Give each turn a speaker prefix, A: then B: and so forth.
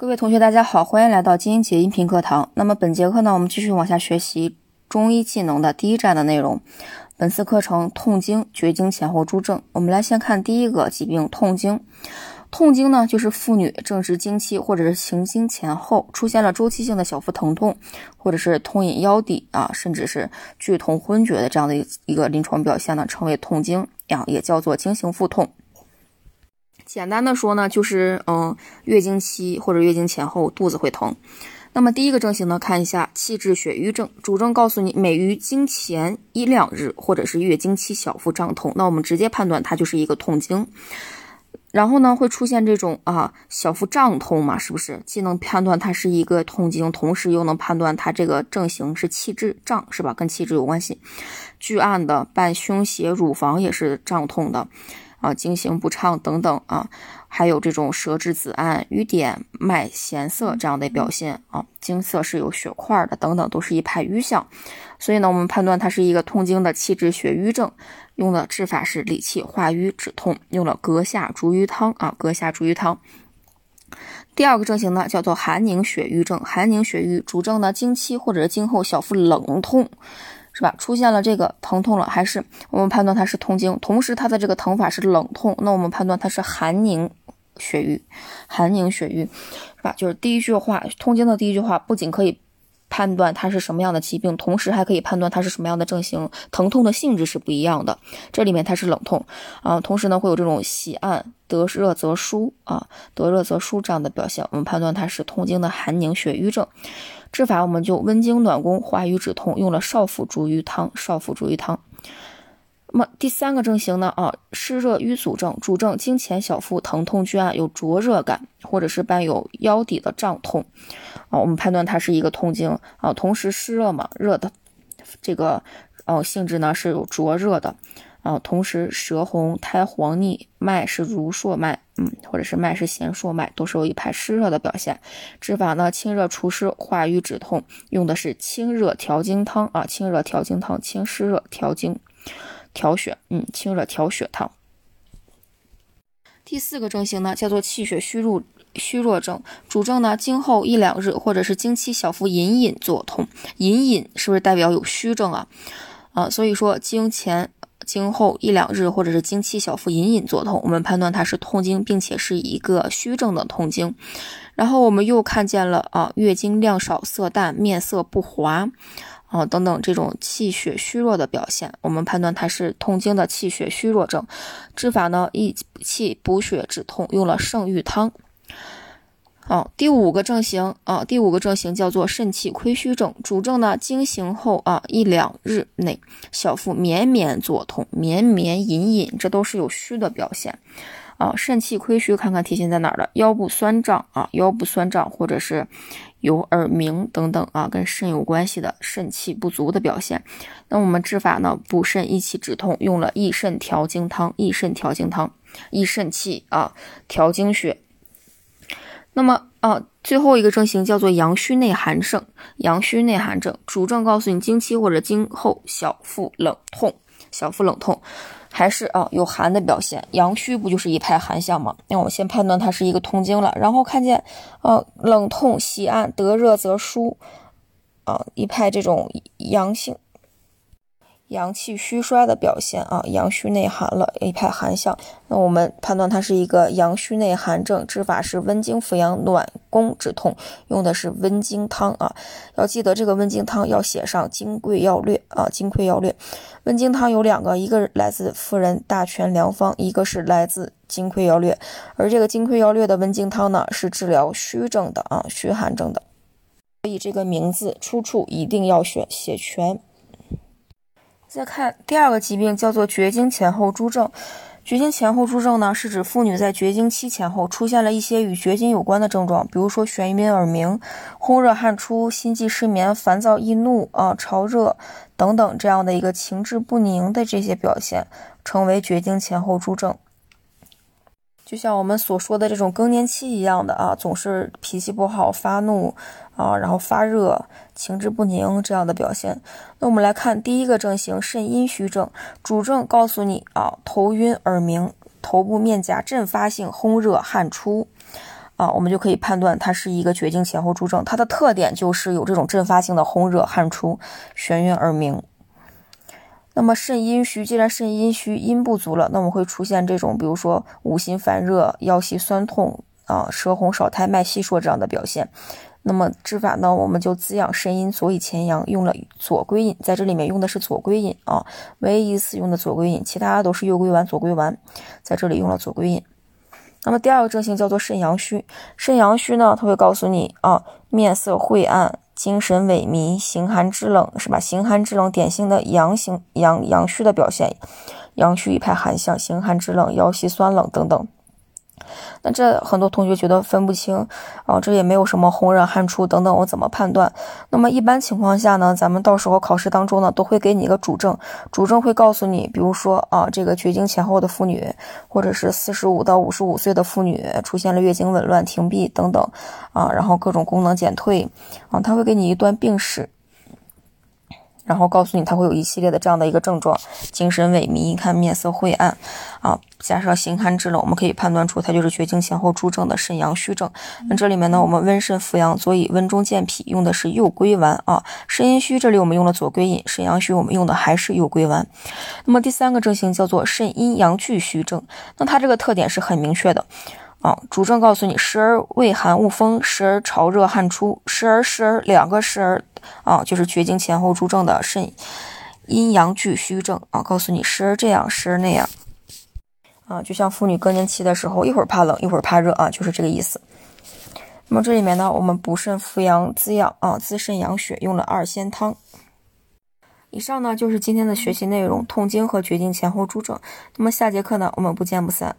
A: 各位同学，大家好，欢迎来到金英杰音频课堂。那么本节课呢，我们继续往下学习中医技能的第一站的内容。本次课程痛经、绝经前后诸症，我们来先看第一个疾病痛经。痛经呢，就是妇女正值经期或者是行经前后出现了周期性的小腹疼痛，或者是痛隐腰底啊，甚至是剧痛昏厥的这样的一个临床表现呢，称为痛经啊，也叫做经行腹痛。简单的说呢，就是嗯，月经期或者月经前后肚子会疼。那么第一个症型呢，看一下气滞血瘀症，主症告诉你每于经前一两日或者是月经期小腹胀痛，那我们直接判断它就是一个痛经。然后呢，会出现这种啊小腹胀痛嘛，是不是？既能判断它是一个痛经，同时又能判断它这个症型是气滞胀，是吧？跟气滞有关系。巨暗的伴胸胁、乳房也是胀痛的。啊，经行不畅等等啊，还有这种舌质紫暗、瘀点、脉弦涩这样的表现啊，经色是有血块的等等，都是一派瘀象。所以呢，我们判断它是一个痛经的气滞血瘀症，用的治法是理气化瘀止痛，用了阁下逐瘀汤啊，阁下逐瘀汤。第二个症型呢，叫做寒凝血瘀症，寒凝血瘀主症呢，经期或者是经后小腹冷痛。是吧？出现了这个疼痛了，还是我们判断它是痛经？同时，它的这个疼法是冷痛，那我们判断它是寒凝血瘀，寒凝血瘀，是吧？就是第一句话，痛经的第一句话，不仅可以。判断它是什么样的疾病，同时还可以判断它是什么样的症型，疼痛的性质是不一样的。这里面它是冷痛啊，同时呢会有这种喜按得热则舒啊，得热则舒这样的表现，我们判断它是痛经的寒凝血瘀症。治法我们就温经暖宫化瘀止痛，用了少腹逐瘀汤，少腹逐瘀汤。那么第三个症型呢？啊，湿热瘀阻症，主症经前小腹疼痛剧按，有灼热感，或者是伴有腰底的胀痛，啊，我们判断它是一个痛经啊。同时湿热嘛，热的这个哦性质呢是有灼热的啊。同时舌红苔黄腻，脉是如数脉，嗯，或者是脉是弦数脉，都是有一派湿热的表现。治法呢，清热除湿，化瘀止痛，用的是清热调经汤啊，清热调经汤，清湿热调经。调血，嗯，清热调血汤。第四个症型呢，叫做气血虚弱虚弱症，主症呢，经后一两日或者是经期小腹隐隐作痛，隐隐是不是代表有虚症啊？啊，所以说经前、经后一两日或者是经期小腹隐隐作痛，我们判断它是痛经，并且是一个虚症的痛经。然后我们又看见了啊，月经量少、色淡、面色不滑。啊，等等这种气血虚弱的表现，我们判断它是痛经的气血虚弱症。治法呢，益气补血止痛，用了圣玉汤。哦，第五个症型啊，第五个症型叫做肾气亏虚症，主症呢，经行后啊一两日内小腹绵绵作痛，绵绵隐隐，这都是有虚的表现。啊，肾气亏虚，看看体现在哪儿了？腰部酸胀啊，腰部酸胀，或者是有耳鸣等等啊，跟肾有关系的肾气不足的表现。那我们治法呢，补肾益气止痛，用了益肾调经汤，益肾调经汤，益肾气啊，调经血。那么啊，最后一个症型叫做阳虚内寒症，阳虚内寒症主症告诉你经期或者经后小腹冷痛，小腹冷痛。还是啊，有寒的表现，阳虚不就是一派寒象吗？那我先判断它是一个痛经了，然后看见，呃，冷痛喜按，得热则舒，啊，一派这种阳性。阳气虚衰的表现啊，阳虚内寒了，一派寒象。那我们判断它是一个阳虚内寒症，治法是温经扶阳暖宫止痛，用的是温经汤啊。要记得这个温经汤要写上《金匮要略》啊，《金匮要略》。温经汤有两个，一个来自《妇人大全良方》，一个是来自《金匮要略》。而这个《金匮要略》的温经汤呢，是治疗虚症的啊，虚寒症的。所以这个名字出处一定要选写全。再看第二个疾病，叫做绝经前后诸症。绝经前后诸症呢，是指妇女在绝经期前后出现了一些与绝经有关的症状，比如说眩晕、耳鸣、烘热汗出、心悸失眠、烦躁易怒啊、潮热等等这样的一个情志不宁的这些表现，成为绝经前后诸症。就像我们所说的这种更年期一样的啊，总是脾气不好、发怒啊，然后发热、情志不宁这样的表现。那我们来看第一个症型，肾阴虚症，主症告诉你啊，头晕、耳鸣、头部面颊阵发性烘热、汗出啊，我们就可以判断它是一个绝经前后诸症。它的特点就是有这种阵发性的红热汗出、眩晕耳鸣。那么肾阴虚，既然肾阴虚，阴不足了，那么会出现这种，比如说五心烦热、腰膝酸痛啊、舌红少苔、脉细数这样的表现。那么治法呢，我们就滋养肾阴，左以前阳，用了左归饮，在这里面用的是左归饮啊，唯一一次用的左归饮，其他都是右归丸、左归丸，在这里用了左归饮。那么第二个症型叫做肾阳虚，肾阳虚呢，它会告诉你啊，面色晦暗。精神萎靡，形寒肢冷，是吧？形寒肢冷，典型的阳型阳阳虚的表现，阳虚一派寒象，形寒肢冷，腰膝酸冷等等。那这很多同学觉得分不清啊，这也没有什么红热汗出等等，我怎么判断？那么一般情况下呢，咱们到时候考试当中呢，都会给你一个主症，主症会告诉你，比如说啊，这个绝经前后的妇女，或者是四十五到五十五岁的妇女出现了月经紊乱、停闭等等啊，然后各种功能减退啊，他会给你一段病史。然后告诉你，他会有一系列的这样的一个症状，精神萎靡，看面色晦暗，啊，加上心寒肢冷，我们可以判断出它就是绝经前后诸症的肾阳虚症。那这里面呢，我们温肾扶阳，所以温中健脾，用的是右归丸啊。肾阴虚这里我们用了左归饮，肾阳虚我们用的还是右归丸。那么第三个症型叫做肾阴阳俱虚症，那它这个特点是很明确的。啊，主症告诉你，时而畏寒恶风，时而潮热汗出，时而时而两个时而，啊，就是绝经前后诸症的肾阴阳俱虚症啊，告诉你时而这样，时而那样，啊，就像妇女更年期的时候，一会儿怕冷，一会儿怕热啊，就是这个意思。那么这里面呢，我们补肾扶阳滋养啊，滋肾养血，用了二仙汤。以上呢就是今天的学习内容，痛经和绝经前后诸症。那么下节课呢，我们不见不散。